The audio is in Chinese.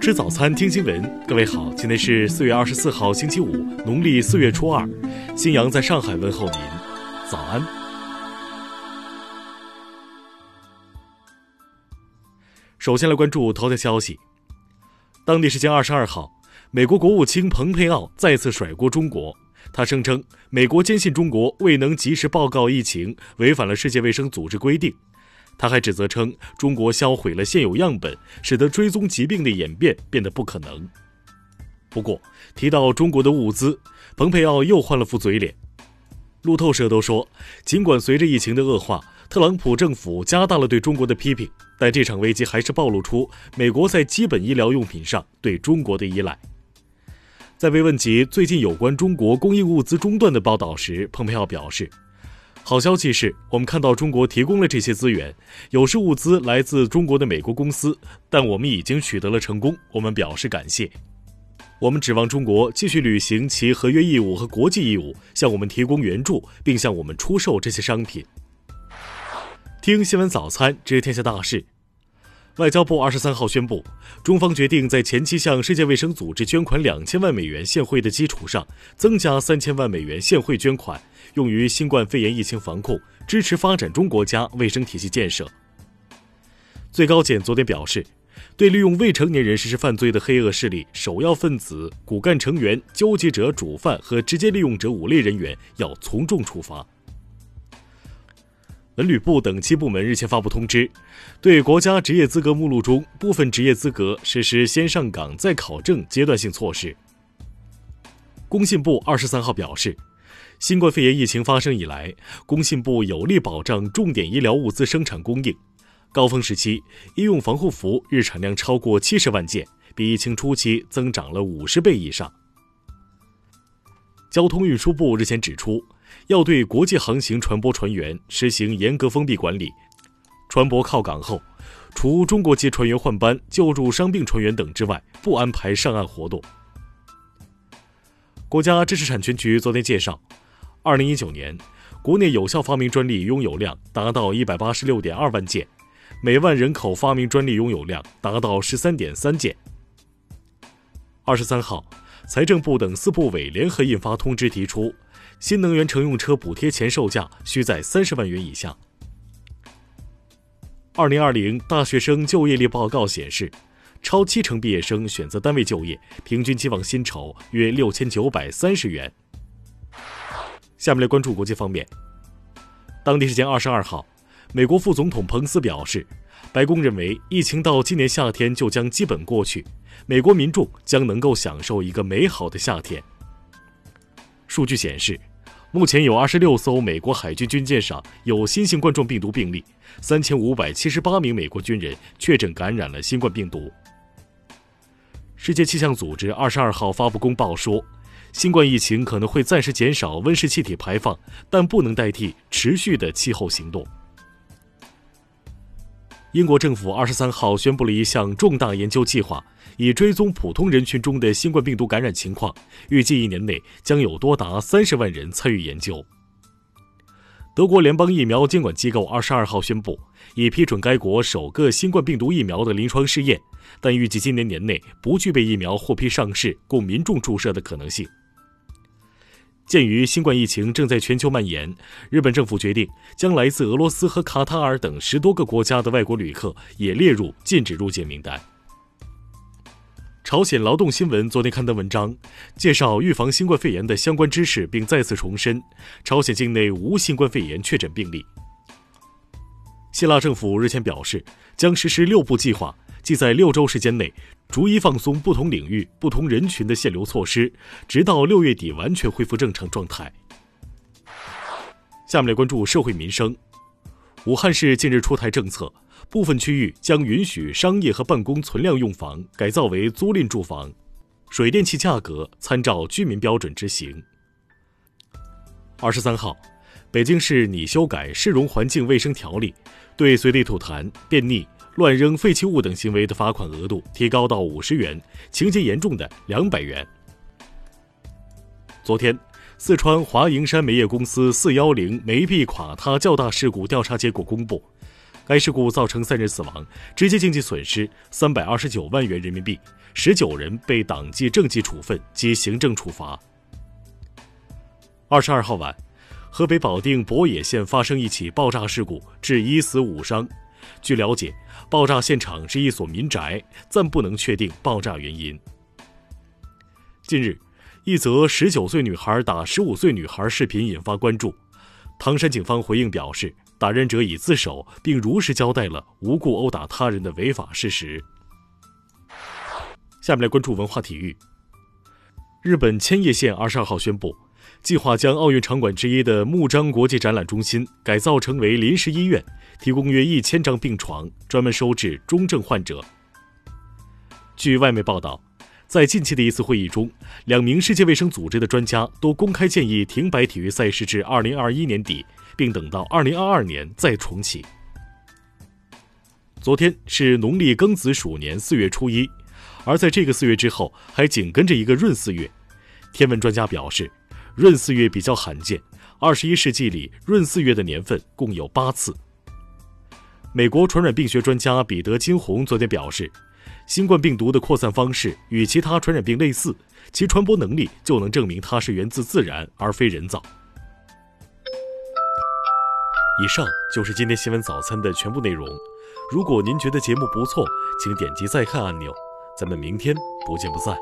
吃早餐，听新闻。各位好，今天是四月二十四号，星期五，农历四月初二。新阳在上海问候您，早安。首先来关注头条消息。当地时间二十二号，美国国务卿蓬佩奥再次甩锅中国，他声称美国坚信中国未能及时报告疫情，违反了世界卫生组织规定。他还指责称，中国销毁了现有样本，使得追踪疾病的演变变得不可能。不过，提到中国的物资，蓬佩奥又换了副嘴脸。路透社都说，尽管随着疫情的恶化，特朗普政府加大了对中国的批评，但这场危机还是暴露出美国在基本医疗用品上对中国的依赖。在被问及最近有关中国供应物资中断的报道时，蓬佩奥表示。好消息是我们看到中国提供了这些资源，有时物资来自中国的美国公司，但我们已经取得了成功，我们表示感谢。我们指望中国继续履行其合约义务和国际义务，向我们提供援助，并向我们出售这些商品。听新闻早餐知天下大事。外交部二十三号宣布，中方决定在前期向世界卫生组织捐款两千万美元现汇的基础上，增加三千万美元现汇捐款，用于新冠肺炎疫情防控，支持发展中国家卫生体系建设。最高检昨天表示，对利用未成年人实施犯罪的黑恶势力、首要分子、骨干成员、纠集者、主犯和直接利用者五类人员，要从重处罚。文旅部等七部门日前发布通知，对国家职业资格目录中部分职业资格实施先上岗再考证阶段性措施。工信部二十三号表示，新冠肺炎疫情发生以来，工信部有力保障重点医疗物资生产供应。高峰时期，医用防护服日产量超过七十万件，比疫情初期增长了五十倍以上。交通运输部日前指出。要对国际航行船舶船员实行严格封闭管理，船舶靠港后，除中国籍船员换班、救助伤病船员等之外，不安排上岸活动。国家知识产权局昨天介绍，二零一九年，国内有效发明专利拥有量达到一百八十六点二万件，每万人口发明专利拥有量达到十三点三件。二十三号，财政部等四部委联合印发通知，提出。新能源乘用车补贴前售价需在三十万元以下。二零二零大学生就业率报告显示，超七成毕业生选择单位就业，平均期望薪酬约六千九百三十元。下面来关注国际方面。当地时间二十二号，美国副总统彭斯表示，白宫认为疫情到今年夏天就将基本过去，美国民众将能够享受一个美好的夏天。数据显示。目前有二十六艘美国海军军舰上有新型冠状病毒病例，三千五百七十八名美国军人确诊感染了新冠病毒。世界气象组织二十二号发布公报说，新冠疫情可能会暂时减少温室气体排放，但不能代替持续的气候行动。英国政府二十三号宣布了一项重大研究计划，以追踪普通人群中的新冠病毒感染情况。预计一年内将有多达三十万人参与研究。德国联邦疫苗监管机构二十二号宣布，已批准该国首个新冠病毒疫苗的临床试验，但预计今年年内不具备疫苗获批上市供民众注射的可能性。鉴于新冠疫情正在全球蔓延，日本政府决定将来自俄罗斯和卡塔尔等十多个国家的外国旅客也列入禁止入境名单。朝鲜劳动新闻昨天刊登文章，介绍预防新冠肺炎的相关知识，并再次重申朝鲜境内无新冠肺炎确诊病例。希腊政府日前表示，将实施六步计划。即在六周时间内，逐一放松不同领域、不同人群的限流措施，直到六月底完全恢复正常状态。下面来关注社会民生。武汉市近日出台政策，部分区域将允许商业和办公存量用房改造为租赁住房，水电气价格参照居民标准执行。二十三号，北京市拟修改市容环境卫生条例，对随地吐痰、便溺。乱扔废弃物等行为的罚款额度提高到五十元，情节严重的两百元。昨天，四川华蓥山煤业公司四幺零煤壁垮塌较大事故调查结果公布，该事故造成三人死亡，直接经济损失三百二十九万元人民币，十九人被党纪政纪处分及行政处罚。二十二号晚，河北保定博野县发生一起爆炸事故，致一死五伤。据了解，爆炸现场是一所民宅，暂不能确定爆炸原因。近日，一则十九岁女孩打十五岁女孩视频引发关注。唐山警方回应表示，打人者已自首，并如实交代了无故殴打他人的违法事实。下面来关注文化体育。日本千叶县二十二号宣布，计划将奥运场馆之一的木章国际展览中心改造成为临时医院。提供约一千张病床，专门收治中症患者。据外媒报道，在近期的一次会议中，两名世界卫生组织的专家都公开建议停摆体育赛事至二零二一年底，并等到二零二二年再重启。昨天是农历庚子鼠年四月初一，而在这个四月之后，还紧跟着一个闰四月。天文专家表示，闰四月比较罕见，二十一世纪里闰四月的年份共有八次。美国传染病学专家彼得·金红昨天表示，新冠病毒的扩散方式与其他传染病类似，其传播能力就能证明它是源自自然而非人造。以上就是今天新闻早餐的全部内容。如果您觉得节目不错，请点击再看按钮。咱们明天不见不散。